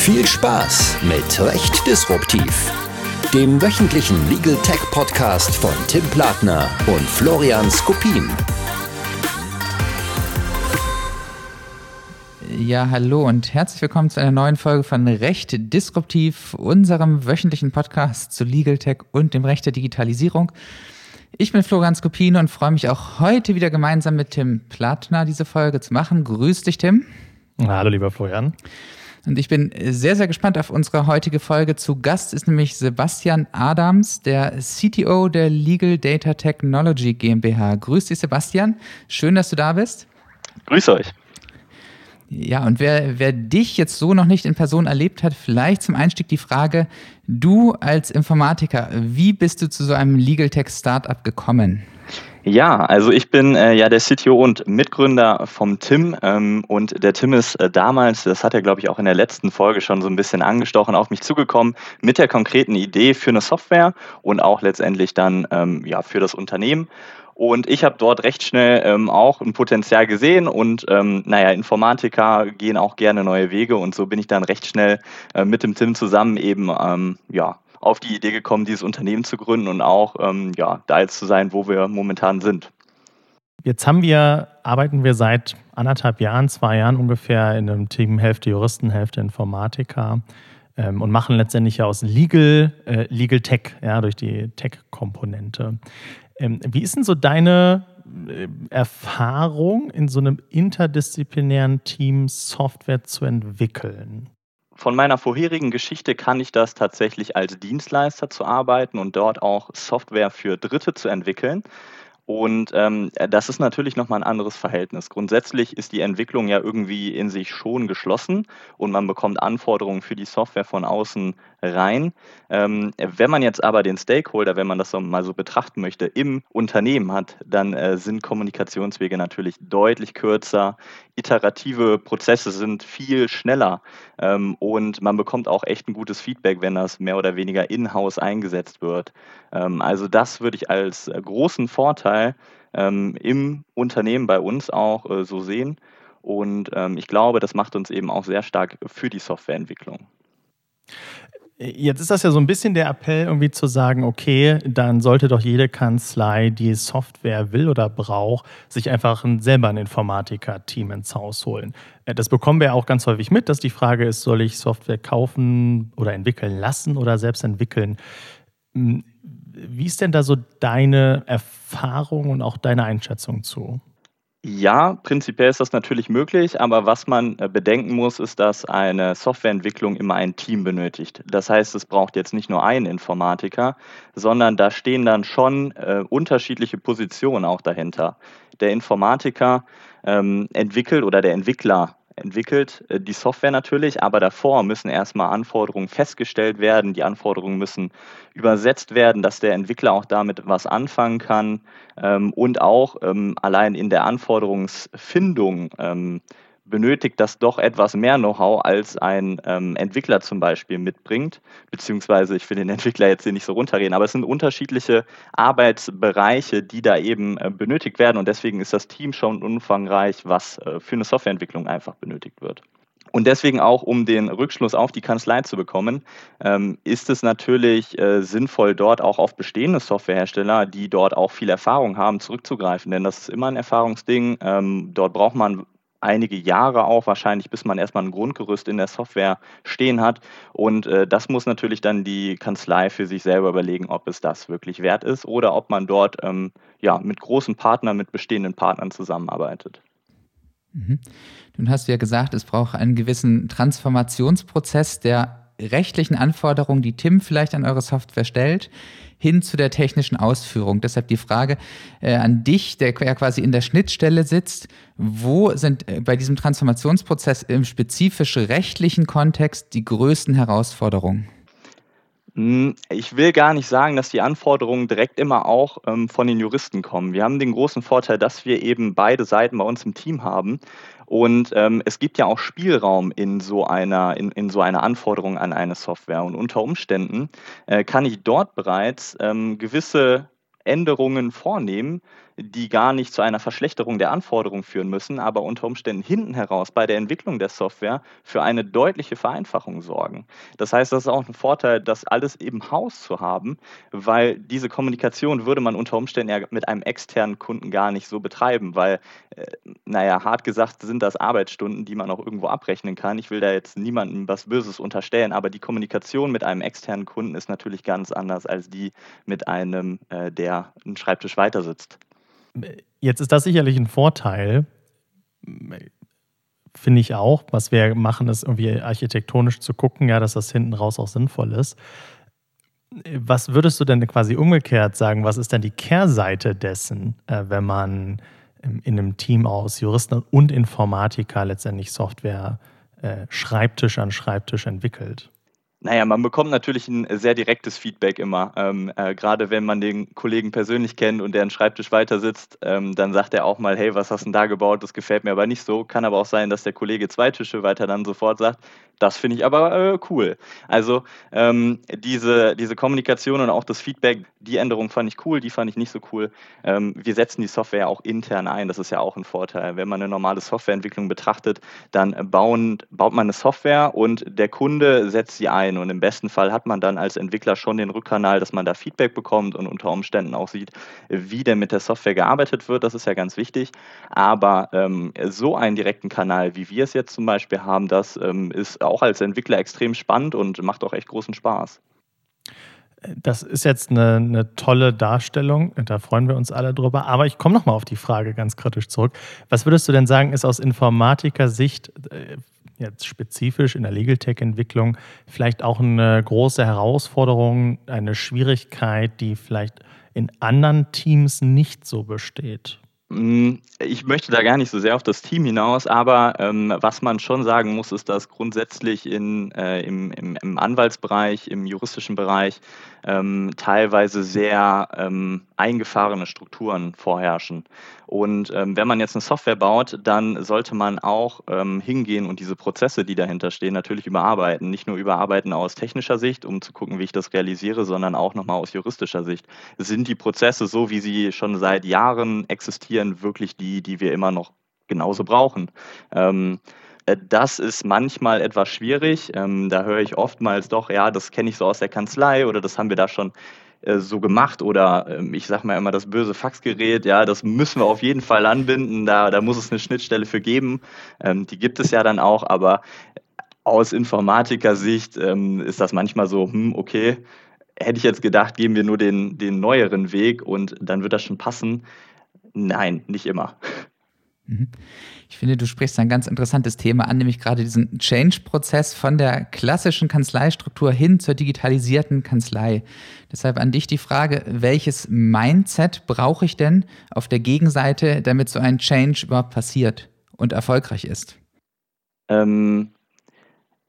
Viel Spaß mit Recht Disruptiv, dem wöchentlichen Legal Tech Podcast von Tim Platner und Florian Skopin. Ja, hallo und herzlich willkommen zu einer neuen Folge von Recht Disruptiv, unserem wöchentlichen Podcast zu Legal Tech und dem Recht der Digitalisierung. Ich bin Florian Skopin und freue mich auch heute wieder gemeinsam mit Tim Plattner diese Folge zu machen. Grüß dich, Tim. Hallo, lieber Florian. Und ich bin sehr, sehr gespannt auf unsere heutige Folge. Zu Gast ist nämlich Sebastian Adams, der CTO der Legal Data Technology GmbH. Grüß dich, Sebastian. Schön, dass du da bist. Grüß euch. Ja, und wer, wer dich jetzt so noch nicht in Person erlebt hat, vielleicht zum Einstieg die Frage, du als Informatiker, wie bist du zu so einem Legal Tech Startup gekommen? Ja, also ich bin äh, ja der CTO und Mitgründer vom Tim ähm, und der Tim ist äh, damals, das hat er glaube ich auch in der letzten Folge schon so ein bisschen angestochen, auf mich zugekommen mit der konkreten Idee für eine Software und auch letztendlich dann ähm, ja für das Unternehmen. Und ich habe dort recht schnell ähm, auch ein Potenzial gesehen und ähm, naja, Informatiker gehen auch gerne neue Wege und so bin ich dann recht schnell äh, mit dem Tim zusammen eben ähm, ja, auf die Idee gekommen, dieses Unternehmen zu gründen und auch ähm, ja, da jetzt zu sein, wo wir momentan sind. Jetzt haben wir, arbeiten wir seit anderthalb Jahren, zwei Jahren ungefähr in einem Team, Hälfte Juristen, Hälfte Informatiker ähm, und machen letztendlich ja aus Legal, äh, Legal Tech, ja, durch die Tech-Komponente. Ähm, wie ist denn so deine äh, Erfahrung, in so einem interdisziplinären Team Software zu entwickeln? Von meiner vorherigen Geschichte kann ich das tatsächlich als Dienstleister zu arbeiten und dort auch Software für Dritte zu entwickeln. Und ähm, das ist natürlich nochmal ein anderes Verhältnis. Grundsätzlich ist die Entwicklung ja irgendwie in sich schon geschlossen und man bekommt Anforderungen für die Software von außen rein. Ähm, wenn man jetzt aber den Stakeholder, wenn man das so mal so betrachten möchte, im Unternehmen hat, dann äh, sind Kommunikationswege natürlich deutlich kürzer. Iterative Prozesse sind viel schneller ähm, und man bekommt auch echt ein gutes Feedback, wenn das mehr oder weniger in-house eingesetzt wird. Ähm, also das würde ich als äh, großen Vorteil ähm, im Unternehmen bei uns auch äh, so sehen. Und ähm, ich glaube, das macht uns eben auch sehr stark für die Softwareentwicklung. Jetzt ist das ja so ein bisschen der Appell, irgendwie zu sagen, okay, dann sollte doch jede Kanzlei, die Software will oder braucht, sich einfach ein, selber ein Informatiker-Team ins Haus holen. Äh, das bekommen wir auch ganz häufig mit, dass die Frage ist, soll ich Software kaufen oder entwickeln lassen oder selbst entwickeln? Hm, wie ist denn da so deine Erfahrung und auch deine Einschätzung zu? Ja, prinzipiell ist das natürlich möglich, aber was man äh, bedenken muss, ist, dass eine Softwareentwicklung immer ein Team benötigt. Das heißt, es braucht jetzt nicht nur einen Informatiker, sondern da stehen dann schon äh, unterschiedliche Positionen auch dahinter. Der Informatiker ähm, entwickelt oder der Entwickler entwickelt äh, die Software natürlich, aber davor müssen erstmal Anforderungen festgestellt werden. Die Anforderungen müssen übersetzt werden, dass der Entwickler auch damit was anfangen kann ähm, und auch ähm, allein in der Anforderungsfindung ähm, benötigt das doch etwas mehr Know-how, als ein ähm, Entwickler zum Beispiel mitbringt. Beziehungsweise, ich will den Entwickler jetzt hier nicht so runterreden, aber es sind unterschiedliche Arbeitsbereiche, die da eben äh, benötigt werden. Und deswegen ist das Team schon umfangreich, was äh, für eine Softwareentwicklung einfach benötigt wird. Und deswegen auch, um den Rückschluss auf die Kanzlei zu bekommen, ähm, ist es natürlich äh, sinnvoll, dort auch auf bestehende Softwarehersteller, die dort auch viel Erfahrung haben, zurückzugreifen. Denn das ist immer ein Erfahrungsding. Ähm, dort braucht man einige Jahre auch wahrscheinlich, bis man erstmal ein Grundgerüst in der Software stehen hat. Und äh, das muss natürlich dann die Kanzlei für sich selber überlegen, ob es das wirklich wert ist oder ob man dort ähm, ja, mit großen Partnern, mit bestehenden Partnern zusammenarbeitet. Mhm. Nun hast du ja gesagt, es braucht einen gewissen Transformationsprozess der rechtlichen Anforderungen, die Tim vielleicht an eure Software stellt, hin zu der technischen Ausführung. Deshalb die Frage äh, an dich, der ja quasi in der Schnittstelle sitzt, wo sind äh, bei diesem Transformationsprozess im spezifischen rechtlichen Kontext die größten Herausforderungen? Hm, ich will gar nicht sagen, dass die Anforderungen direkt immer auch ähm, von den Juristen kommen. Wir haben den großen Vorteil, dass wir eben beide Seiten bei uns im Team haben. Und ähm, es gibt ja auch Spielraum in so einer, in, in so einer Anforderung an eine Software. Und unter Umständen äh, kann ich dort bereits ähm, gewisse Änderungen vornehmen, die gar nicht zu einer Verschlechterung der Anforderungen führen müssen, aber unter Umständen hinten heraus bei der Entwicklung der Software für eine deutliche Vereinfachung sorgen. Das heißt, das ist auch ein Vorteil, das alles im Haus zu haben, weil diese Kommunikation würde man unter Umständen ja mit einem externen Kunden gar nicht so betreiben, weil, äh, naja, hart gesagt sind das Arbeitsstunden, die man auch irgendwo abrechnen kann. Ich will da jetzt niemandem was Böses unterstellen, aber die Kommunikation mit einem externen Kunden ist natürlich ganz anders als die mit einem, äh, der einen Schreibtisch weiter sitzt. Jetzt ist das sicherlich ein Vorteil, finde ich auch. Was wir machen, ist irgendwie architektonisch zu gucken, ja, dass das hinten raus auch sinnvoll ist. Was würdest du denn quasi umgekehrt sagen? Was ist denn die Kehrseite dessen, äh, wenn man in einem Team aus Juristen und Informatiker letztendlich Software äh, Schreibtisch an Schreibtisch entwickelt? Naja, man bekommt natürlich ein sehr direktes Feedback immer. Ähm, äh, Gerade wenn man den Kollegen persönlich kennt und der einen Schreibtisch weiter sitzt, ähm, dann sagt er auch mal, hey, was hast du denn da gebaut? Das gefällt mir aber nicht so. Kann aber auch sein, dass der Kollege zwei Tische weiter dann sofort sagt, das finde ich aber äh, cool. Also ähm, diese, diese Kommunikation und auch das Feedback, die Änderung fand ich cool, die fand ich nicht so cool. Ähm, wir setzen die Software auch intern ein, das ist ja auch ein Vorteil. Wenn man eine normale Softwareentwicklung betrachtet, dann bauen, baut man eine Software und der Kunde setzt sie ein. Und im besten Fall hat man dann als Entwickler schon den Rückkanal, dass man da Feedback bekommt und unter Umständen auch sieht, wie denn mit der Software gearbeitet wird. Das ist ja ganz wichtig. Aber ähm, so einen direkten Kanal, wie wir es jetzt zum Beispiel haben, das ähm, ist auch als Entwickler extrem spannend und macht auch echt großen Spaß. Das ist jetzt eine, eine, tolle Darstellung, da freuen wir uns alle drüber. Aber ich komme nochmal auf die Frage ganz kritisch zurück. Was würdest du denn sagen, ist aus Informatiker-Sicht äh, jetzt spezifisch in der Legal Tech-Entwicklung vielleicht auch eine große Herausforderung, eine Schwierigkeit, die vielleicht in anderen Teams nicht so besteht? Mm, ich möchte da gar nicht so sehr auf das Team hinaus, aber ähm, was man schon sagen muss, ist, dass grundsätzlich in, äh, im, im, im, Anwaltsbereich, im juristischen Bereich ähm, teilweise sehr ähm, eingefahrene Strukturen vorherrschen. Und ähm, wenn man jetzt eine Software baut, dann sollte man auch ähm, hingehen und diese Prozesse, die dahinter stehen, natürlich überarbeiten. Nicht nur überarbeiten aus technischer Sicht, um zu gucken, wie ich das realisiere, sondern auch nochmal aus juristischer Sicht. Sind die Prozesse so, wie sie schon seit Jahren existieren, wirklich die, die wir immer noch genauso brauchen? Ähm, äh, das ist manchmal etwas schwierig. Ähm, da höre ich oftmals doch, ja, das kenne ich so aus der Kanzlei oder das haben wir da schon so gemacht oder ähm, ich sage mal immer das böse Faxgerät, ja, das müssen wir auf jeden Fall anbinden, da, da muss es eine Schnittstelle für geben. Ähm, die gibt es ja dann auch, aber aus Informatiker-Sicht ähm, ist das manchmal so, hm, okay, hätte ich jetzt gedacht, gehen wir nur den, den neueren Weg und dann wird das schon passen. Nein, nicht immer. Mhm. Ich finde, du sprichst ein ganz interessantes Thema an, nämlich gerade diesen Change-Prozess von der klassischen Kanzleistruktur hin zur digitalisierten Kanzlei. Deshalb an dich die Frage, welches Mindset brauche ich denn auf der Gegenseite, damit so ein Change überhaupt passiert und erfolgreich ist? Ähm,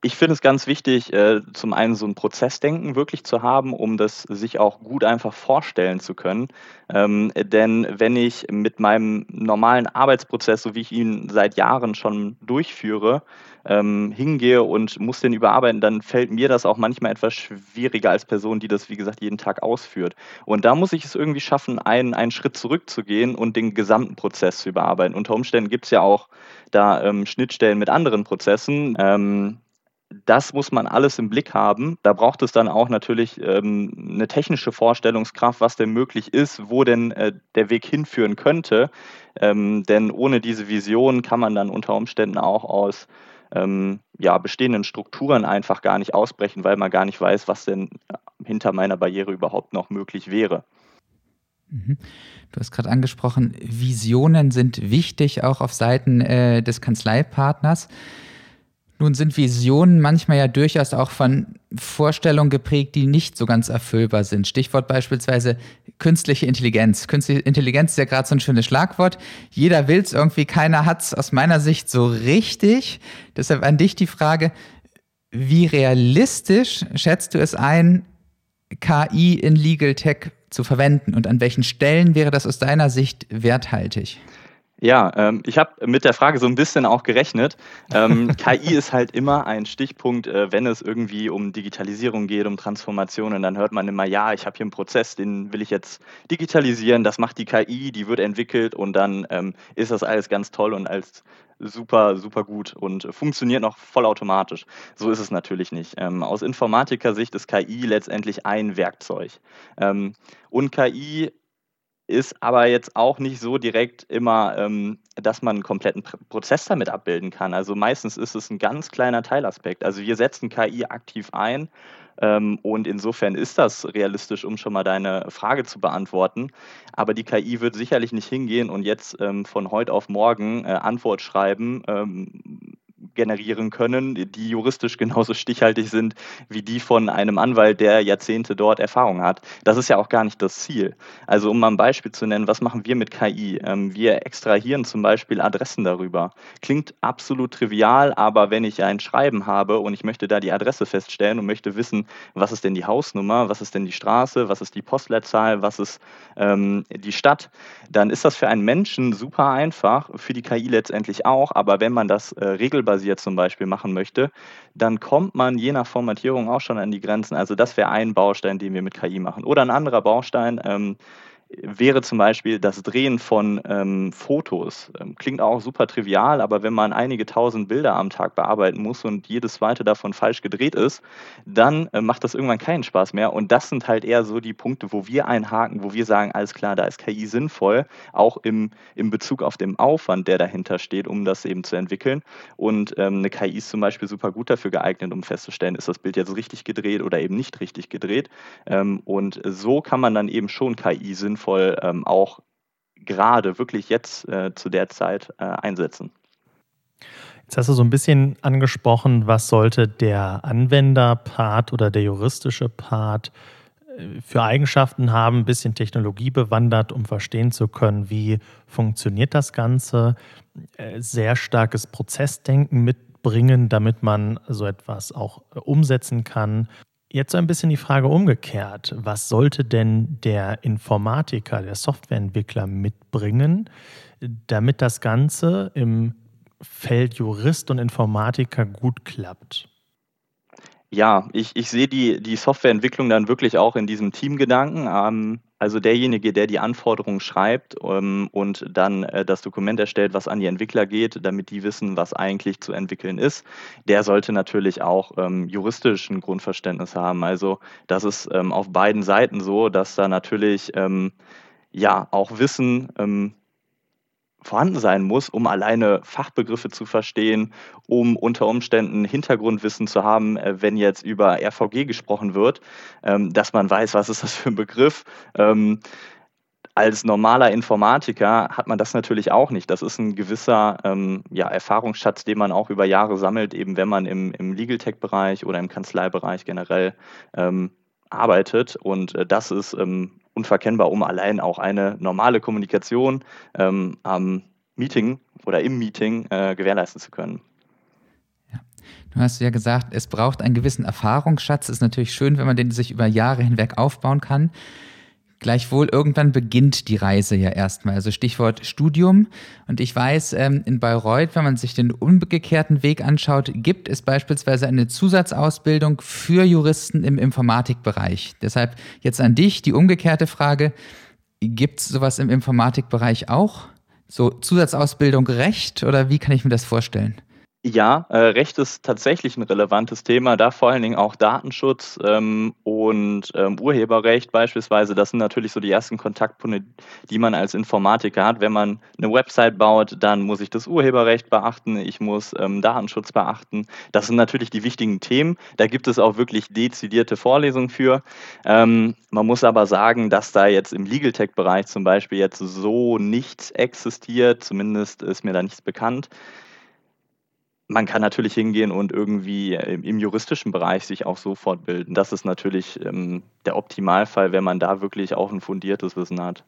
ich finde es ganz wichtig, äh, zum einen so ein Prozessdenken wirklich zu haben, um das sich auch gut einfach vorstellen zu können. Ähm, denn wenn ich mit meinem normalen Arbeitsprozess, so wie ich ihn seit Jahren schon durchführe, ähm, hingehe und muss den überarbeiten, dann fällt mir das auch manchmal etwas schwieriger als Person, die das, wie gesagt, jeden Tag ausführt. Und da muss ich es irgendwie schaffen, einen, einen Schritt zurückzugehen und den gesamten Prozess zu überarbeiten. Unter Umständen gibt es ja auch da ähm, Schnittstellen mit anderen Prozessen. Das muss man alles im Blick haben. Da braucht es dann auch natürlich ähm, eine technische Vorstellungskraft, was denn möglich ist, wo denn äh, der Weg hinführen könnte. Ähm, denn ohne diese Vision kann man dann unter Umständen auch aus ähm, ja, bestehenden Strukturen einfach gar nicht ausbrechen, weil man gar nicht weiß, was denn hinter meiner Barriere überhaupt noch möglich wäre. Mhm. Du hast gerade angesprochen, Visionen sind wichtig, auch auf Seiten äh, des Kanzleipartners. Nun sind Visionen manchmal ja durchaus auch von Vorstellungen geprägt, die nicht so ganz erfüllbar sind. Stichwort beispielsweise künstliche Intelligenz. Künstliche Intelligenz ist ja gerade so ein schönes Schlagwort. Jeder will es irgendwie, keiner hat es aus meiner Sicht so richtig. Deshalb an dich die Frage, wie realistisch schätzt du es ein, KI in Legal Tech zu verwenden und an welchen Stellen wäre das aus deiner Sicht werthaltig? Ja, ähm, ich habe mit der Frage so ein bisschen auch gerechnet. Ähm, KI ist halt immer ein Stichpunkt, äh, wenn es irgendwie um Digitalisierung geht, um Transformationen. Dann hört man immer, ja, ich habe hier einen Prozess, den will ich jetzt digitalisieren. Das macht die KI, die wird entwickelt und dann ähm, ist das alles ganz toll und als super, super gut und funktioniert noch vollautomatisch. So ist es natürlich nicht. Ähm, aus Informatiker-Sicht ist KI letztendlich ein Werkzeug. Ähm, und KI ist aber jetzt auch nicht so direkt immer, ähm, dass man einen kompletten Prozess damit abbilden kann. Also meistens ist es ein ganz kleiner Teilaspekt. Also wir setzen KI aktiv ein ähm, und insofern ist das realistisch, um schon mal deine Frage zu beantworten. Aber die KI wird sicherlich nicht hingehen und jetzt ähm, von heute auf morgen äh, Antwort schreiben ähm, generieren können, die juristisch genauso stichhaltig sind wie die von einem Anwalt, der Jahrzehnte dort Erfahrung hat. Das ist ja auch gar nicht das Ziel. Also um mal ein Beispiel zu nennen, was machen wir mit KI? Ähm, wir extrahieren zum Beispiel Adressen darüber. Klingt absolut trivial, aber wenn ich ein Schreiben habe und ich möchte da die Adresse feststellen und möchte wissen, was ist denn die Hausnummer, was ist denn die Straße, was ist die Postleitzahl, was ist ähm, die Stadt, dann ist das für einen Menschen super einfach, für die KI letztendlich auch, aber wenn man das äh, regelbasiert basiert zum Beispiel machen möchte, dann kommt man je nach Formatierung auch schon an die Grenzen. Also das wäre ein Baustein, den wir mit KI machen. Oder ein anderer Baustein, ähm, wäre zum Beispiel das Drehen von ähm, Fotos. Ähm, klingt auch super trivial, aber wenn man einige tausend Bilder am Tag bearbeiten muss und jedes zweite davon falsch gedreht ist, dann äh, macht das irgendwann keinen Spaß mehr. Und das sind halt eher so die Punkte, wo wir einhaken, wo wir sagen, alles klar, da ist KI sinnvoll, auch im, im Bezug auf den Aufwand, der dahinter steht, um das eben zu entwickeln. Und ähm, eine KI ist zum Beispiel super gut dafür geeignet, um festzustellen, ist das Bild jetzt richtig gedreht oder eben nicht richtig gedreht. Ähm, und so kann man dann eben schon KI sinnvoll sinnvoll ähm, auch gerade wirklich jetzt äh, zu der Zeit äh, einsetzen. Jetzt hast du so ein bisschen angesprochen, was sollte der Anwenderpart oder der juristische Part äh, für Eigenschaften haben, ein bisschen Technologie bewandert, um verstehen zu können, wie funktioniert das Ganze. Äh, sehr starkes Prozessdenken mitbringen, damit man so etwas auch äh, umsetzen kann. Jetzt so ein bisschen die Frage umgekehrt. Was sollte denn der Informatiker, der Softwareentwickler mitbringen, damit das Ganze im Feld Jurist und Informatiker gut klappt? Ja, ich, ich sehe die, die Softwareentwicklung dann wirklich auch in diesem Teamgedanken. Ähm, also derjenige, der die Anforderungen schreibt ähm, und dann äh, das Dokument erstellt, was an die Entwickler geht, damit die wissen, was eigentlich zu entwickeln ist, der sollte natürlich auch ähm, juristisch Grundverständnis haben. Also das ist ähm, auf beiden Seiten so, dass da natürlich ähm, ja auch Wissen ähm, vorhanden sein muss, um alleine Fachbegriffe zu verstehen, um unter Umständen Hintergrundwissen zu haben, äh, wenn jetzt über RVG gesprochen wird, ähm, dass man weiß, was ist das für ein Begriff. Ähm, als normaler Informatiker hat man das natürlich auch nicht. Das ist ein gewisser ähm, ja, Erfahrungsschatz, den man auch über Jahre sammelt, eben wenn man im, im Legal Tech-Bereich oder im Kanzleibereich generell arbeitet. Und äh, das ist unverkennbar, um allein auch eine normale Kommunikation ähm, am Meeting oder im Meeting äh, gewährleisten zu können. Du hast ja gesagt, es braucht einen gewissen Erfahrungsschatz. Ist natürlich schön, wenn man den sich über Jahre hinweg aufbauen kann. Gleichwohl, irgendwann beginnt die Reise ja erstmal. Also Stichwort Studium. Und ich weiß, ähm, in Bayreuth, wenn man sich den umgekehrten Weg anschaut, gibt es beispielsweise eine Zusatzausbildung für Juristen im Informatikbereich. Deshalb jetzt an dich die umgekehrte Frage. Gibt es sowas im Informatikbereich auch? So Zusatzausbildung Recht oder wie kann ich mir das vorstellen? Ja, äh, Recht ist tatsächlich ein relevantes Thema, da vor allen Dingen auch Datenschutz ähm, und ähm, Urheberrecht beispielsweise. Das sind natürlich so die ersten Kontaktpunkte, die man als Informatiker hat. Wenn man eine Website baut, dann muss ich das Urheberrecht beachten, ich muss ähm, Datenschutz beachten. Das sind natürlich die wichtigen Themen. Da gibt es auch wirklich dezidierte Vorlesungen für. Ähm, man muss aber sagen, dass da jetzt im Legal Tech-Bereich zum Beispiel jetzt so nichts existiert, zumindest ist mir da nichts bekannt man kann natürlich hingehen und irgendwie im juristischen Bereich sich auch so fortbilden. Das ist natürlich ähm, der Optimalfall, wenn man da wirklich auch ein fundiertes Wissen hat.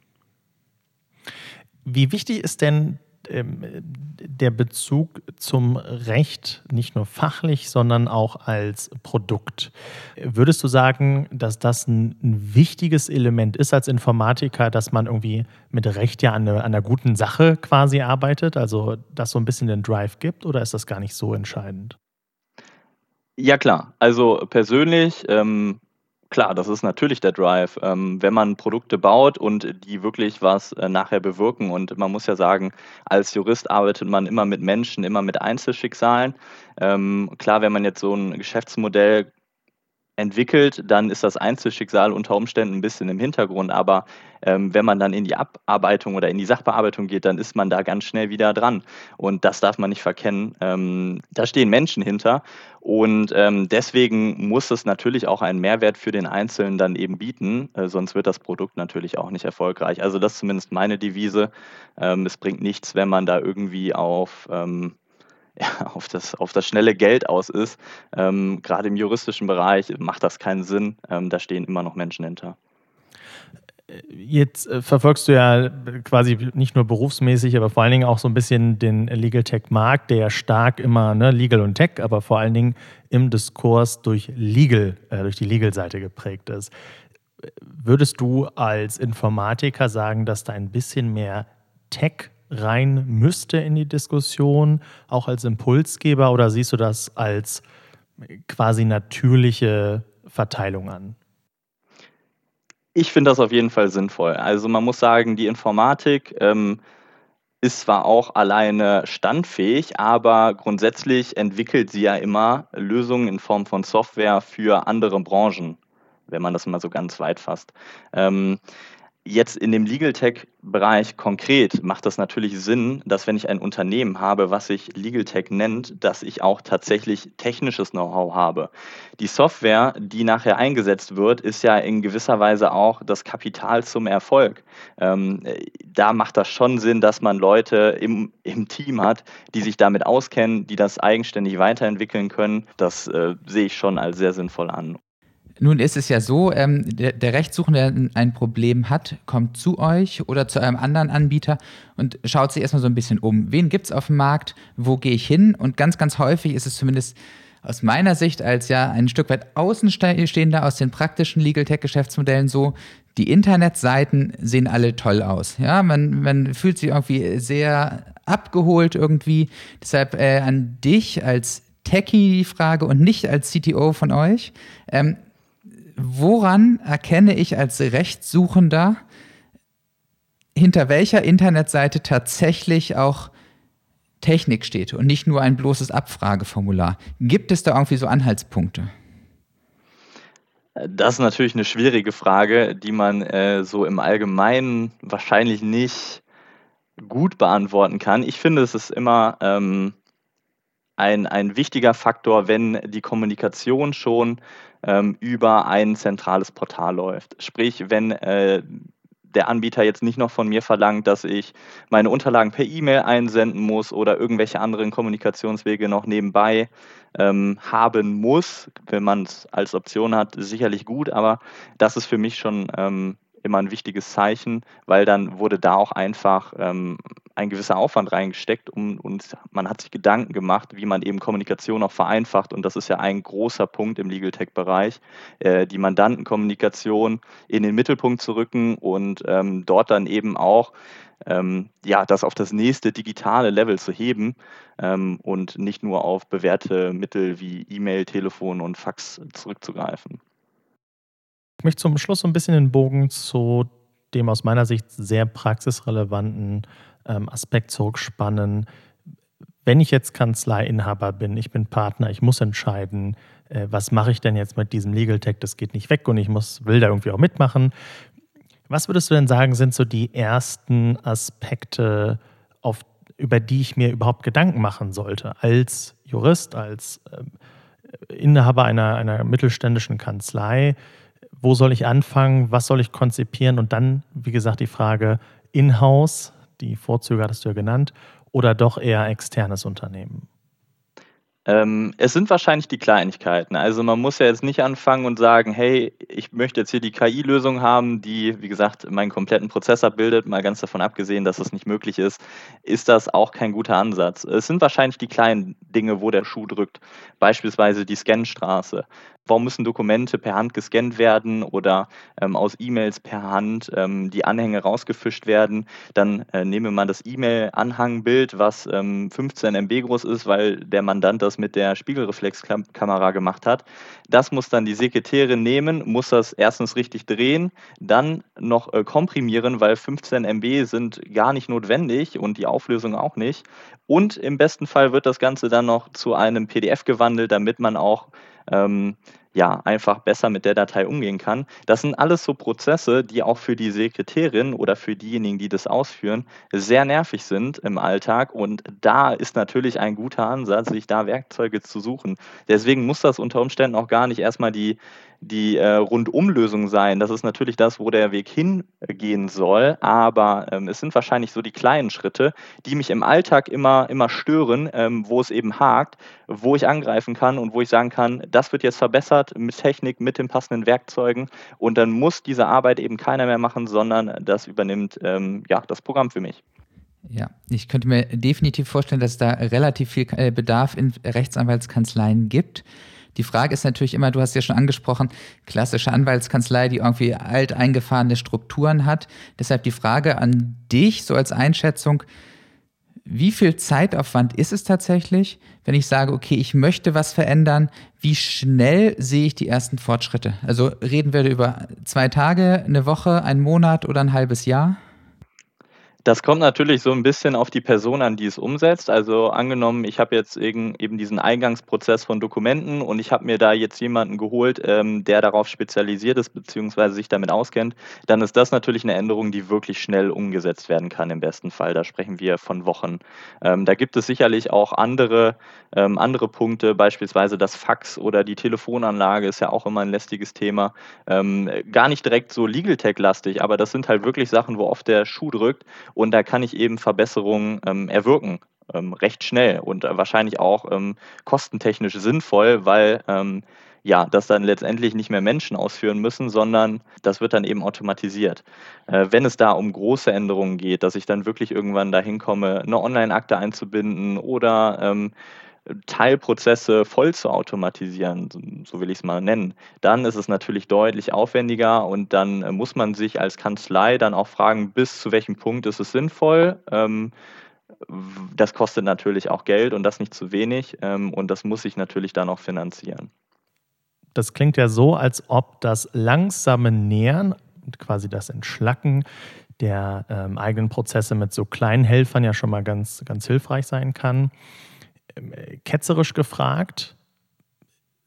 Wie wichtig ist denn der Bezug zum Recht nicht nur fachlich, sondern auch als Produkt. Würdest du sagen, dass das ein, wichtiges Element ist als Informatiker, dass man irgendwie mit Recht ja an, eine, an einer guten Sache quasi arbeitet, also das so ein bisschen den Drive gibt, oder ist das gar nicht so entscheidend? Ja klar, also persönlich ähm, Klar, das ist natürlich der Drive. Ähm, wenn man Produkte baut und die wirklich was äh, nachher bewirken und man muss ja sagen, als Jurist arbeitet man immer mit Menschen, immer mit Einzelschicksalen. Ähm, klar, wenn man jetzt so ein Geschäftsmodell entwickelt, dann ist das Einzelschicksal unter Umständen ein bisschen im Hintergrund. Aber ähm, wenn man dann in die Abarbeitung oder in die Sachbearbeitung geht, dann ist man da ganz schnell wieder dran. Und das darf man nicht verkennen. Ähm, da stehen Menschen hinter. Und ähm, deswegen muss es natürlich auch einen Mehrwert für den Einzelnen dann eben bieten. Äh, sonst wird das Produkt natürlich auch nicht erfolgreich. Also das ist zumindest meine Devise. Ähm, es bringt nichts, wenn man da irgendwie auf ähm, ja, auf, das, auf das schnelle Geld aus ist. Ähm, Gerade im juristischen Bereich macht das keinen Sinn. Ähm, da stehen immer noch Menschen hinter. Jetzt äh, verfolgst du ja quasi nicht nur berufsmäßig, aber vor allen Dingen auch so ein bisschen den Legal Tech Markt, der ja stark immer ne, Legal und Tech, aber vor allen Dingen im Diskurs durch Legal, äh, durch die Legal-Seite geprägt ist. Würdest du als Informatiker sagen, dass da ein bisschen mehr Tech rein müsste in die Diskussion, auch als Impulsgeber, oder siehst du das als quasi natürliche Verteilung an? Ich finde das auf jeden Fall sinnvoll. Also man muss sagen, die Informatik ähm, ist zwar auch alleine standfähig, aber grundsätzlich entwickelt sie ja immer Lösungen in Form von Software für andere Branchen, wenn man das mal so ganz weit fasst. Ähm, Jetzt in dem Legal Tech-Bereich konkret macht das natürlich Sinn, dass wenn ich ein Unternehmen habe, was sich Legal Tech nennt, dass ich auch tatsächlich technisches Know-how habe. Die Software, die nachher eingesetzt wird, ist ja in gewisser Weise auch das Kapital zum Erfolg. Ähm, da macht das schon Sinn, dass man Leute im, im Team hat, die sich damit auskennen, die das eigenständig weiterentwickeln können. Das äh, sehe ich schon als sehr sinnvoll an. Nun ist es ja so, ähm, der, der Rechtssuchende, der ein Problem hat, kommt zu euch oder zu einem anderen Anbieter und schaut sich erstmal so ein bisschen um. Wen gibt es auf dem Markt? Wo gehe ich hin? Und ganz, ganz häufig ist es zumindest aus meiner Sicht als ja ein Stück weit Außenstehender aus den praktischen Legal Tech Geschäftsmodellen so, die Internetseiten sehen alle toll aus. Ja, man, man fühlt sich irgendwie sehr abgeholt irgendwie. Deshalb äh, an dich als Techie die Frage und nicht als CTO von euch. Ähm, woran erkenne ich als Rechtssuchender, hinter welcher Internetseite tatsächlich auch Technik steht und nicht nur ein bloßes Abfrageformular? Gibt es da irgendwie so Anhaltspunkte? Das ist natürlich eine schwierige Frage, die man äh, so im Allgemeinen wahrscheinlich nicht gut beantworten kann. Ich finde, es ist immer ähm, ein, ein wichtiger Faktor, wenn die Kommunikation schon ähm, über ein zentrales Portal läuft. Sprich, wenn äh, der Anbieter jetzt nicht noch von mir verlangt, dass ich meine Unterlagen per E-Mail einsenden muss oder irgendwelche anderen Kommunikationswege noch nebenbei ähm, haben muss, wenn man es als Option hat, sicherlich gut, aber das ist für mich schon ähm, immer ein wichtiges Zeichen, weil dann wurde da auch einfach ähm, ein gewisser Aufwand reingesteckt um, und man hat sich Gedanken gemacht, wie man eben Kommunikation auch vereinfacht. Und das ist ja ein großer Punkt im Legal Tech-Bereich, äh, die Mandantenkommunikation in den Mittelpunkt zu rücken und ähm, dort dann eben auch ähm, ja, das auf das nächste digitale Level zu heben ähm, und nicht nur auf bewährte Mittel wie E-Mail, Telefon und Fax zurückzugreifen. Ich möchte zum Schluss so ein bisschen den Bogen zu dem aus meiner Sicht sehr praxisrelevanten ähm, Aspekt zurückspannen. Wenn ich jetzt Kanzleiinhaber bin, ich bin Partner, ich muss entscheiden, äh, was mache ich denn jetzt mit diesem Legal Tech, das geht nicht weg und ich muss, will da irgendwie auch mitmachen. Was würdest du denn sagen, sind so die ersten Aspekte, auf, über die ich mir überhaupt Gedanken machen sollte, als Jurist, als äh, Inhaber einer, einer mittelständischen Kanzlei? Wo soll ich anfangen, was soll ich konzipieren und dann, wie gesagt, die Frage in-house, die Vorzüge hattest du ja genannt, oder doch eher externes Unternehmen? Ähm, es sind wahrscheinlich die Kleinigkeiten. Also man muss ja jetzt nicht anfangen und sagen, hey, ich möchte jetzt hier die KI-Lösung haben, die, wie gesagt, meinen kompletten Prozess abbildet. Mal ganz davon abgesehen, dass es nicht möglich ist, ist das auch kein guter Ansatz. Es sind wahrscheinlich die kleinen Dinge, wo der Schuh drückt. Beispielsweise die Scanstraße. Warum müssen Dokumente per Hand gescannt werden oder ähm, aus E-Mails per Hand ähm, die Anhänge rausgefischt werden? Dann äh, nehme man das E-Mail-Anhangbild, was ähm, 15 MB groß ist, weil der Mandant das mit der Spiegelreflexkamera gemacht hat. Das muss dann die Sekretärin nehmen, muss das erstens richtig drehen, dann noch äh, komprimieren, weil 15 MB sind gar nicht notwendig und die Auflösung auch nicht. Und im besten Fall wird das Ganze dann noch zu einem PDF gewandelt, damit man auch ähm, ja, einfach besser mit der Datei umgehen kann. Das sind alles so Prozesse, die auch für die Sekretärin oder für diejenigen, die das ausführen, sehr nervig sind im Alltag. Und da ist natürlich ein guter Ansatz, sich da Werkzeuge zu suchen. Deswegen muss das unter Umständen auch gar nicht erstmal die die äh, Rundumlösung sein. Das ist natürlich das, wo der Weg hingehen soll. Aber ähm, es sind wahrscheinlich so die kleinen Schritte, die mich im Alltag immer, immer stören, ähm, wo es eben hakt, wo ich angreifen kann und wo ich sagen kann, das wird jetzt verbessert mit Technik, mit den passenden Werkzeugen. Und dann muss diese Arbeit eben keiner mehr machen, sondern das übernimmt ähm, ja, das Programm für mich. Ja, ich könnte mir definitiv vorstellen, dass da relativ viel äh, Bedarf in Rechtsanwaltskanzleien gibt. Die Frage ist natürlich immer, du hast ja schon angesprochen, klassische Anwaltskanzlei, die irgendwie alt eingefahrene Strukturen hat. Deshalb die Frage an dich, so als Einschätzung, wie viel Zeitaufwand ist es tatsächlich, wenn ich sage, okay, ich möchte was verändern, wie schnell sehe ich die ersten Fortschritte? Also reden wir über zwei Tage, eine Woche, einen Monat oder ein halbes Jahr? Das kommt natürlich so ein bisschen auf die Person an, die es umsetzt. Also angenommen, ich habe jetzt eben diesen Eingangsprozess von Dokumenten und ich habe mir da jetzt jemanden geholt, ähm, der darauf spezialisiert ist beziehungsweise sich damit auskennt, dann ist das natürlich eine Änderung, die wirklich schnell umgesetzt werden kann im besten Fall. Da sprechen wir von Wochen. Ähm, da gibt es sicherlich auch andere, ähm, andere Punkte, beispielsweise das Fax oder die Telefonanlage ist ja auch immer ein lästiges Thema. gar nicht direkt so Legal Tech-lastig, aber das sind halt wirklich Sachen, wo oft der Schuh drückt und da kann ich eben Verbesserungen ähm, erwirken, ähm, recht schnell und äh, wahrscheinlich auch ähm, kostentechnisch sinnvoll, weil ähm, ja, das dann letztendlich nicht mehr Menschen ausführen müssen, sondern das wird dann eben automatisiert. Äh, wenn es da um große Änderungen geht, dass ich dann wirklich irgendwann dahin komme, eine Online-Akte einzubinden oder ähm, Teilprozesse voll zu automatisieren, so will ich es mal nennen, dann ist es natürlich deutlich aufwendiger und dann äh, muss man sich als Kanzlei dann auch fragen, bis zu welchem Punkt ist es sinnvoll. Ähm, das kostet natürlich auch Geld und das nicht zu wenig ähm, und das muss sich natürlich dann auch finanzieren. Das klingt ja so, als ob das langsame Nähern, quasi das Entschlacken der ähm, eigenen Prozesse mit so kleinen Helfern ja schon mal ganz, ganz hilfreich sein kann. Ähm, ketzerisch gefragt,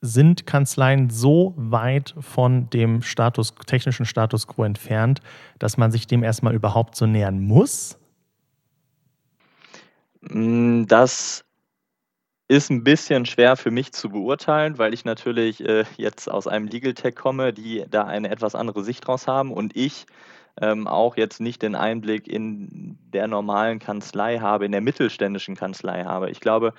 sind Kanzleien so weit von dem Status, technischen Status quo entfernt, dass man sich dem erstmal überhaupt so nähern muss? Mm, das ist ein bisschen schwer für mich zu beurteilen, weil ich natürlich äh, jetzt aus einem Legal Tech komme, die da eine etwas andere Sicht draus haben und ich ähm, auch jetzt nicht den Einblick in der normalen Kanzlei habe, in der mittelständischen Kanzlei habe. Ich glaube,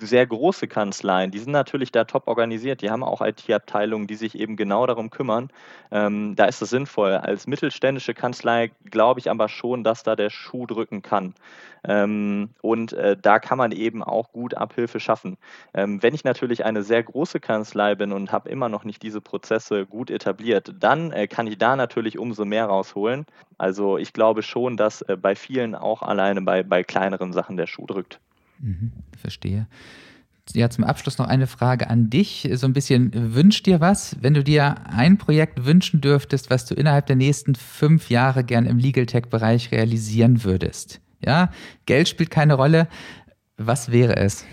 sehr große Kanzleien, die sind natürlich da top organisiert. Die haben auch IT-Abteilungen, die sich eben genau darum kümmern. Ähm, da ist es sinnvoll. Als mittelständische Kanzlei glaube ich aber schon, dass da der Schuh drücken kann. Ähm, und äh, da kann man eben auch gut Abhilfe schaffen. Ähm, wenn ich natürlich eine sehr große Kanzlei bin und habe immer noch nicht diese Prozesse gut etabliert, dann äh, kann ich da natürlich umso mehr rausholen. Also ich glaube schon, dass äh, bei vielen auch alleine bei, bei kleineren Sachen der Schuh drückt. Mhm, verstehe. Ja, zum Abschluss noch eine Frage an dich. So ein bisschen, wünsch dir was, wenn du dir ein Projekt wünschen dürftest, was du innerhalb der nächsten fünf Jahre gern im Legal Tech-Bereich realisieren würdest? Ja, Geld spielt keine Rolle. Was wäre es?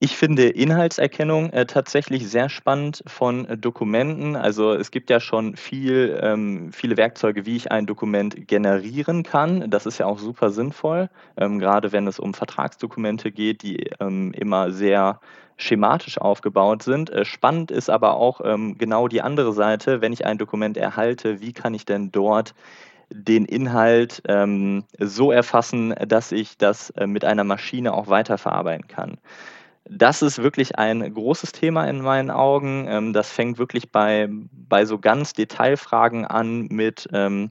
Ich finde Inhaltserkennung äh, tatsächlich sehr spannend von äh, Dokumenten. Also es gibt ja schon viel, ähm, viele Werkzeuge, wie ich ein Dokument generieren kann. Das ist ja auch super sinnvoll, ähm, gerade wenn es um Vertragsdokumente geht, die ähm, immer sehr schematisch aufgebaut sind. Äh, spannend ist aber auch ähm, genau die andere Seite, wenn ich ein Dokument erhalte, wie kann ich denn dort den Inhalt ähm, so erfassen, dass ich das äh, mit einer Maschine auch weiterverarbeiten kann. Das ist wirklich ein großes Thema in meinen Augen. Ähm, das fängt wirklich bei, bei so ganz Detailfragen an mit ähm,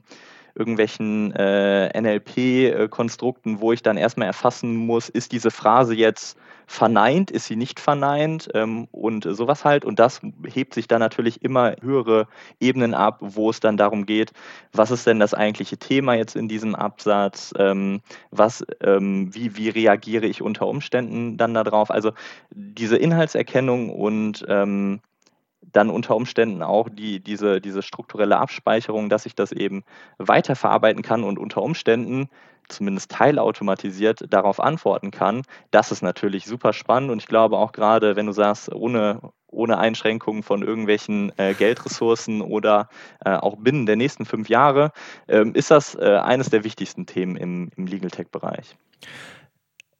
irgendwelchen äh, NLP-Konstrukten, wo ich dann erstmal erfassen muss, ist diese Phrase jetzt verneint, ist sie nicht verneint ähm, und sowas halt. Und das hebt sich dann natürlich immer höhere Ebenen ab, wo es dann darum geht, was ist denn das eigentliche Thema jetzt in diesem Absatz, ähm, was, ähm, wie, wie reagiere ich unter Umständen dann darauf. Also diese Inhaltserkennung und ähm, dann unter Umständen auch die, diese, diese strukturelle Abspeicherung, dass ich das eben weiterverarbeiten kann und unter Umständen zumindest teilautomatisiert darauf antworten kann. Das ist natürlich super spannend und ich glaube auch gerade, wenn du sagst, ohne, ohne Einschränkungen von irgendwelchen äh, Geldressourcen oder äh, auch binnen der nächsten fünf Jahre, äh, ist das äh, eines der wichtigsten Themen im, im Legal Tech-Bereich.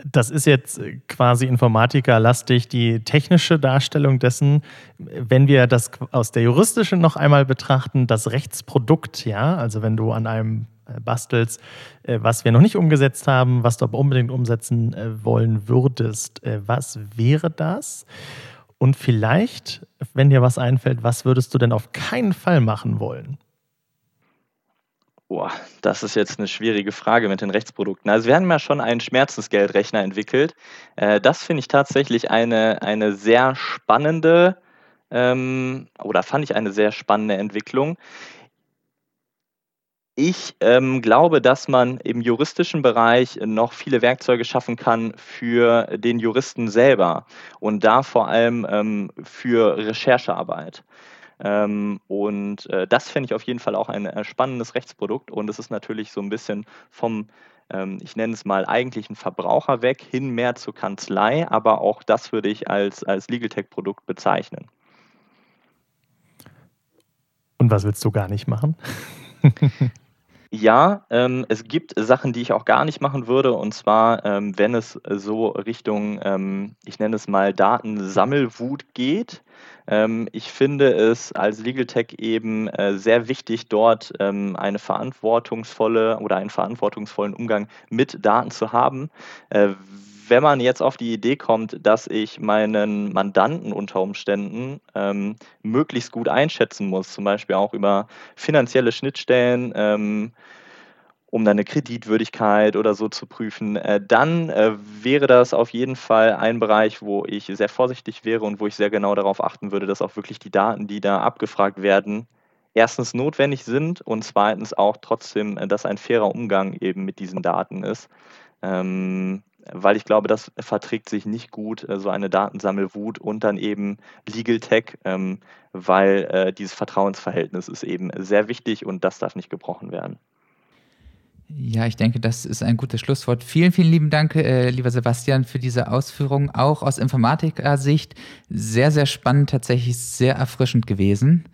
Das ist jetzt quasi informatikerlastig die technische Darstellung dessen. Wenn wir das aus der juristischen noch einmal betrachten, das Rechtsprodukt, ja, also wenn du an einem äh, bastelst, äh, was wir noch nicht umgesetzt haben, was du aber unbedingt umsetzen äh, wollen würdest, was wäre das? Und vielleicht, wenn dir was einfällt, was würdest du denn auf keinen Fall machen wollen? Boah, das ist jetzt eine schwierige Frage mit den Rechtsprodukten. Also wir haben ja schon einen Schmerzensgeldrechner entwickelt. Äh, das finde ich tatsächlich eine, eine sehr spannende ähm, oder fand ich eine sehr spannende Entwicklung. Ich ähm, glaube, dass man im juristischen Bereich noch viele Werkzeuge schaffen kann für den Juristen selber und da vor allem ähm, für Recherchearbeit. Ähm, und äh, das fände ich auf jeden Fall auch ein äh, spannendes Rechtsprodukt. Und es ist natürlich so ein bisschen vom, ähm, ich nenne es mal, eigentlichen Verbraucher weg hin mehr zur Kanzlei. Aber auch das würde ich als, als Legal Tech-Produkt bezeichnen. Und was willst du gar nicht machen? Ja, ähm, es gibt Sachen, die ich auch gar nicht machen würde. Und zwar, ähm, wenn es so Richtung, ähm, ich nenne es mal Datensammelwut geht. Ähm, ich finde es als Legal Tech eben äh, sehr wichtig, dort ähm, eine verantwortungsvolle oder einen verantwortungsvollen Umgang mit Daten zu haben. Äh, wenn man jetzt auf die Idee kommt, dass ich meinen Mandanten unter Umständen ähm, möglichst gut einschätzen muss, zum Beispiel auch über finanzielle Schnittstellen, um dann eine Kreditwürdigkeit oder so zu prüfen, äh, dann äh, wäre das auf jeden Fall ein Bereich, wo ich sehr vorsichtig wäre und wo ich sehr genau darauf achten würde, dass auch wirklich die Daten, die da abgefragt werden, erstens notwendig sind und zweitens auch trotzdem, äh, dass ein fairer Umgang eben mit diesen Daten ist. Ähm, weil ich glaube, das verträgt sich nicht gut, äh, so eine Datensammelwut und dann eben Legal Tech, ähm, weil äh, dieses Vertrauensverhältnis ist eben sehr wichtig und das darf nicht gebrochen werden. Ja, ich denke, das ist ein gutes Schlusswort. Vielen, vielen lieben Dank, äh, lieber Sebastian, für diese Ausführung. Auch aus Informatiker-Sicht sehr, sehr spannend, tatsächlich sehr erfrischend gewesen.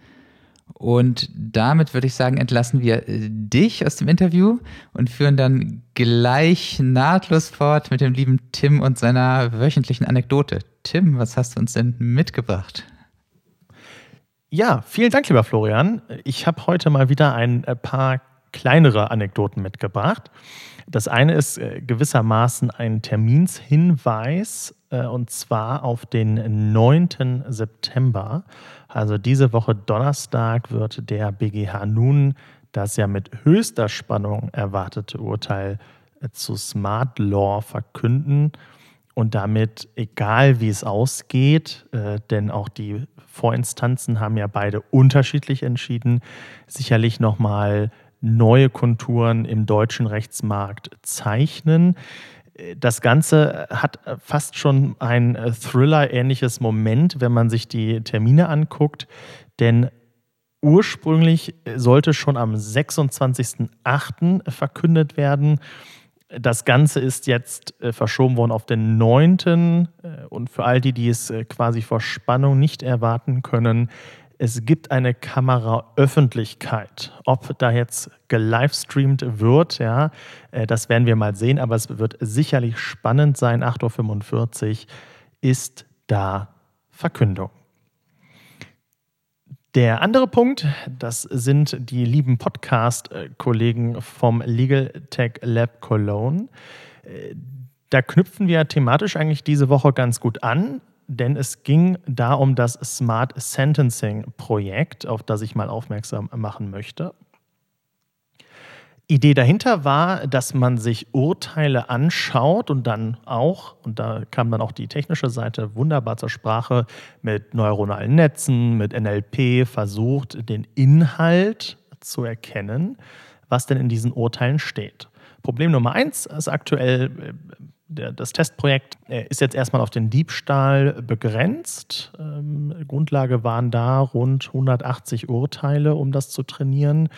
Und damit würde ich sagen, entlassen wir äh, dich aus dem Interview und führen dann gleich nahtlos fort mit dem lieben Tim und seiner wöchentlichen Anekdote. Tim, was hast du uns denn mitgebracht? Ja, vielen Dank, lieber Florian. Ich habe heute mal wieder ein äh, paar kleinere Anekdoten mitgebracht. Das eine ist äh, gewissermaßen ein Terminshinweis und zwar auf den 9. September. Also diese Woche Donnerstag wird der BGH nun das ja mit höchster Spannung erwartete Urteil äh, zu Smart Law verkünden und damit, egal wie es ausgeht, äh, denn auch die Vorinstanzen haben ja beide unterschiedlich entschieden, sicherlich nochmal neue Konturen im deutschen Rechtsmarkt zeichnen das Ganze hat fast schon ein Thriller-ähnliches Moment, wenn man sich die Termine anguckt. Denn ursprünglich sollte schon am 26.08. verkündet werden. Das Ganze ist jetzt äh, verschoben worden auf den 9. Äh, und für all die, die es äh, quasi vor Spannung nicht erwarten können, es gibt eine Kameraöffentlichkeit. Ob da jetzt gelivestreamt wird, ja, äh, das werden wir mal sehen, aber es wird sicherlich spannend sein. 8.45 Uhr ist da Verkündung. Der andere Punkt, das sind die lieben Podcast-Kollegen vom Legal Tech Lab Cologne. Äh, Da knüpfen wir thematisch eigentlich diese Woche ganz gut an, denn es ging da um das Smart Sentencing Projekt, auf das ich mal aufmerksam machen möchte. Idee dahinter war, dass man sich Urteile anschaut und dann auch, und da kam dann auch die technische Seite wunderbar zur Sprache, mit neuronalen Netzen, mit NLP versucht, den Inhalt zu erkennen, was denn in diesen Urteilen steht. Problem Nummer eins ist aktuell, äh, das Testprojekt äh, ist jetzt erstmal auf den Diebstahl begrenzt. Ähm, Grundlage waren da rund 180 Urteile, um das zu trainieren.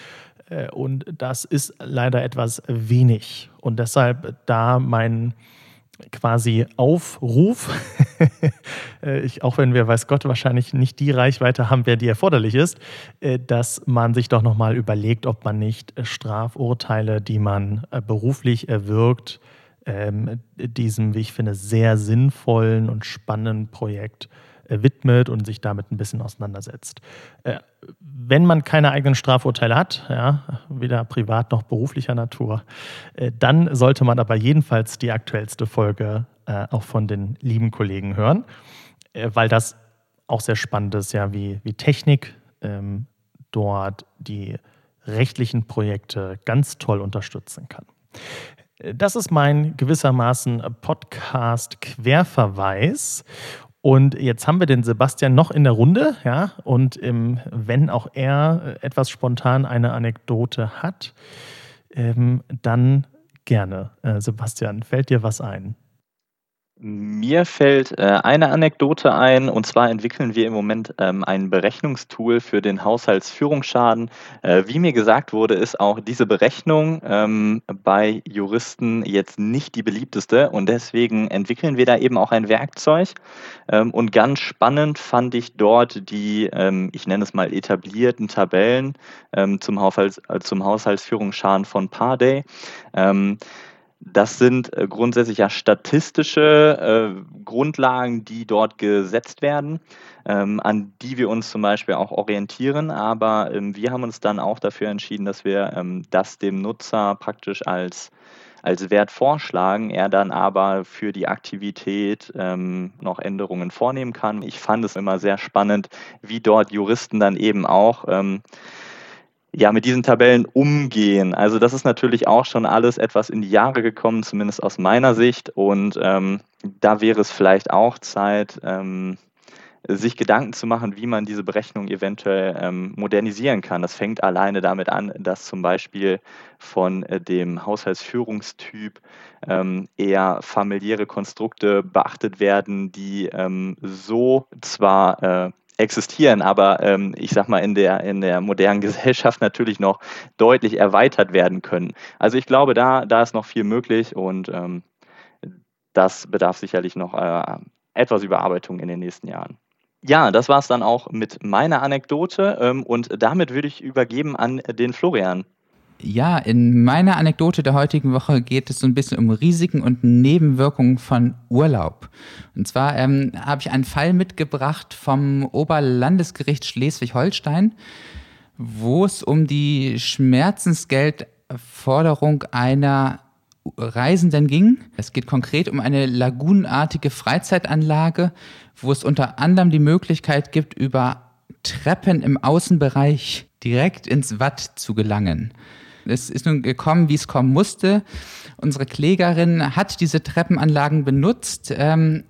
Äh, und das ist leider etwas wenig. Und deshalb da mein quasi Aufruf, äh, ich, auch wenn wir, weiß Gott, wahrscheinlich nicht die Reichweite haben, wer die erforderlich ist, äh, dass man sich doch nochmal überlegt, ob man nicht Strafurteile, die man beruflich erwirkt, ähm, diesem, wie ich finde, sehr sinnvollen und spannenden Projekt äh, widmet und sich damit ein bisschen auseinandersetzt. Äh, wenn man keine eigenen Strafurteile hat, ja, weder privat noch beruflicher Natur, äh, dann sollte man aber jedenfalls die aktuellste Folge auch von den lieben Kollegen hören, weil das auch sehr spannend ist, ja, wie, wie Technik ähm, dort die rechtlichen Projekte ganz toll unterstützen kann. Das ist mein gewissermaßen Podcast-Querverweis. Und jetzt haben wir den Sebastian noch in der Runde, ja, und ähm, wenn auch er etwas spontan eine Anekdote hat, ähm, dann gerne. Äh, Sebastian, fällt dir was ein? Mir fällt äh, eine Anekdote ein, und zwar entwickeln wir im Moment ähm, ein Berechnungstool für den Haushaltsführungsschaden. Äh, wie mir gesagt wurde, ist auch diese Berechnung ähm, bei Juristen jetzt nicht die beliebteste und deswegen entwickeln wir da eben auch ein Werkzeug. Ähm, und ganz spannend fand ich dort die, ich nenne es mal etablierten Tabellen zum Haushaltsführungsschaden von Parday. Das sind äh, grundsätzlich ja statistische äh, Grundlagen, die dort gesetzt werden, ähm, an die wir uns zum Beispiel auch orientieren. Aber ähm, wir haben uns dann auch dafür entschieden, dass wir ähm, das dem Nutzer praktisch als als Wert vorschlagen, er dann aber für die Aktivität ähm, noch Änderungen vornehmen kann. Ich fand es immer sehr spannend, wie dort Juristen dann eben auch ähm, ja, mit diesen Tabellen umgehen. Also das ist natürlich auch schon alles etwas in die Jahre gekommen, zumindest aus meiner Sicht. Und ähm, da wäre es vielleicht auch Zeit, ähm, sich Gedanken zu machen, wie man diese Berechnung eventuell ähm, modernisieren kann. Das fängt alleine damit an, dass zum Beispiel von äh, dem Haushaltsführungstyp ähm, eher familiäre Konstrukte beachtet werden, die ähm, so zwar äh, existieren, aber ähm, ich sag mal in der, in der modernen Gesellschaft natürlich noch deutlich erweitert werden können. Also ich glaube, da, da ist noch viel möglich und ähm, das bedarf sicherlich noch äh, etwas Überarbeitung in den nächsten Jahren. Ja, das war es dann auch mit meiner Anekdote ähm, und damit würde ich übergeben an den Florian. Ja, in meiner Anekdote der heutigen Woche geht es so ein bisschen um Risiken und Nebenwirkungen von Urlaub. Und zwar ähm, habe ich einen Fall mitgebracht vom Oberlandesgericht Schleswig-Holstein, wo es um die Schmerzensgeldforderung einer Reisenden ging. Es geht konkret um eine lagunenartige Freizeitanlage, wo es unter anderem die Möglichkeit gibt, über Treppen im Außenbereich direkt ins Watt zu gelangen. Es ist nun gekommen, wie es kommen musste. Unsere Klägerin hat diese Treppenanlagen benutzt, ähm,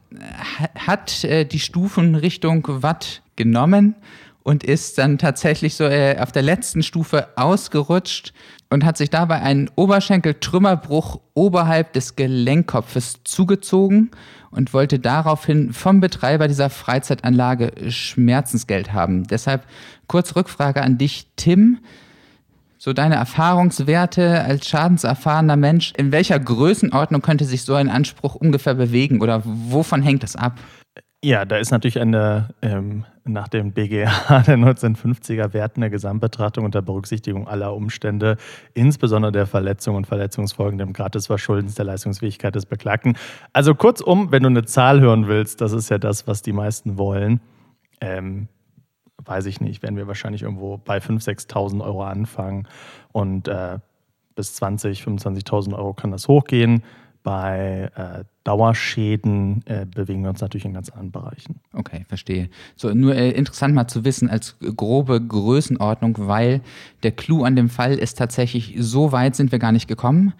hat äh, die Stufen Richtung Watt genommen und ist dann tatsächlich so äh, auf der letzten Stufe ausgerutscht und hat sich dabei einen Oberschenkeltrümmerbruch oberhalb des Gelenkkopfes zugezogen und wollte daraufhin vom Betreiber dieser Freizeitanlage Schmerzensgeld haben. Deshalb kurz Rückfrage an dich, Tim so deine Erfahrungswerte als schadenserfahrener Mensch, in welcher Größenordnung könnte sich so ein Anspruch ungefähr bewegen oder wovon hängt das ab? Ja, da ist natürlich eine, ähm, nach dem BGH der 1950er Wert eine Gesamtbetrachtung unter Berücksichtigung aller Umstände, insbesondere der Verletzung und Verletzungsfolgen dem Grad des Verschuldens der Leistungsfähigkeit des Beklagten. Also kurzum, wenn du eine Zahl hören willst, das ist ja das, was die meisten wollen, ähm, weiß ich nicht, werden wir wahrscheinlich irgendwo bei 5.000, 6.000 Euro anfangen und äh, bis 20.000, 25.000 Euro kann das hochgehen. bei äh, Dauerschäden äh, bewegen wir uns natürlich in ganz anderen Bereichen. Okay, verstehe. So, nur äh, interessant mal zu wissen als grobe Größenordnung, weil der Clou an dem Fall ist tatsächlich, so weit sind wir gar nicht gekommen.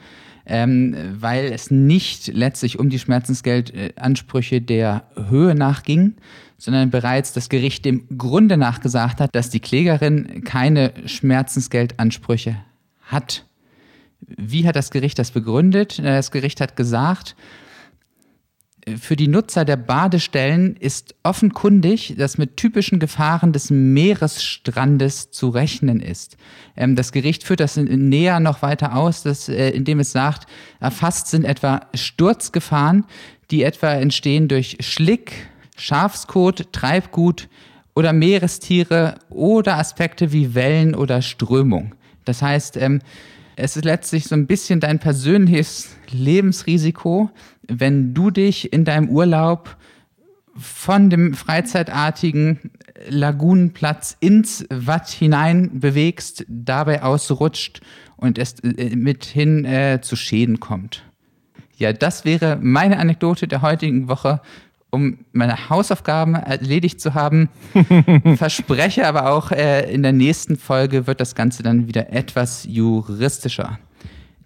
Ähm, weil es nicht letztlich um die Schmerzensgeldansprüche der Höhe nachging, sondern bereits das Gericht dem Grunde nachgesagt hat, dass die Klägerin keine Schmerzensgeldansprüche hat. Wie hat das Gericht das begründet? Das Gericht hat gesagt, für die Nutzer der Badestellen ist offenkundig, dass mit typischen Gefahren des Meeresstrandes zu rechnen ist. Ähm, das Gericht führt das näher noch weiter aus, dass, äh, indem es sagt, erfasst sind etwa Sturzgefahren, die etwa entstehen durch Schlick, Schafskot, Treibgut oder Meerestiere oder Aspekte wie Wellen oder Strömung. Das heißt, ähm, es ist letztlich so ein bisschen dein persönliches Lebensrisiko, wenn du dich in deinem Urlaub von dem freizeitartigen Lagunenplatz ins Watt hinein bewegst, dabei ausrutscht und es äh, mithin äh, zu Schäden kommt. Ja, das wäre meine Anekdote der heutigen Woche um meine Hausaufgaben erledigt zu haben. Verspreche aber auch, äh, in der nächsten Folge wird das Ganze dann wieder etwas juristischer.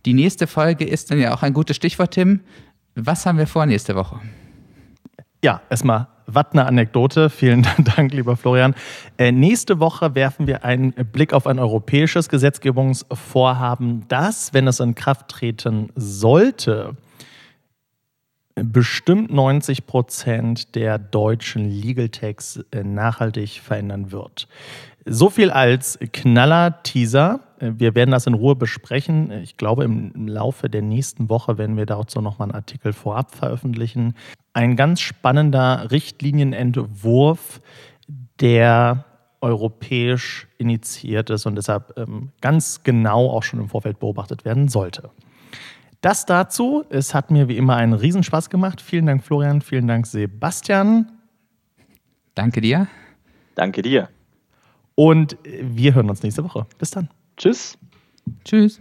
Die nächste Folge ist dann ja auch ein gutes Stichwort, Tim. Was haben wir vor nächste Woche? Ja, erstmal was eine Anekdote. Vielen Dank, lieber Florian. Äh, nächste Woche werfen wir einen Blick auf ein europäisches Gesetzgebungsvorhaben, das, wenn es in Kraft treten sollte, bestimmt 90 Prozent der deutschen Legal Tags äh, nachhaltig verändern wird. So viel als Knaller-Teaser. Äh, wir werden das in Ruhe besprechen. Ich glaube, im Laufe der nächsten Woche werden wir dazu nochmal einen Artikel vorab veröffentlichen. Ein ganz spannender Richtlinienentwurf, der europäisch initiiert ist und deshalb ähm, ganz genau auch schon im Vorfeld beobachtet werden sollte. Das dazu. Es hat mir wie immer einen Riesenspaß gemacht. Vielen Dank, Florian. Vielen Dank, Sebastian. Danke dir. Danke dir. Und wir hören uns nächste Woche. Bis dann. Tschüss. Tschüss.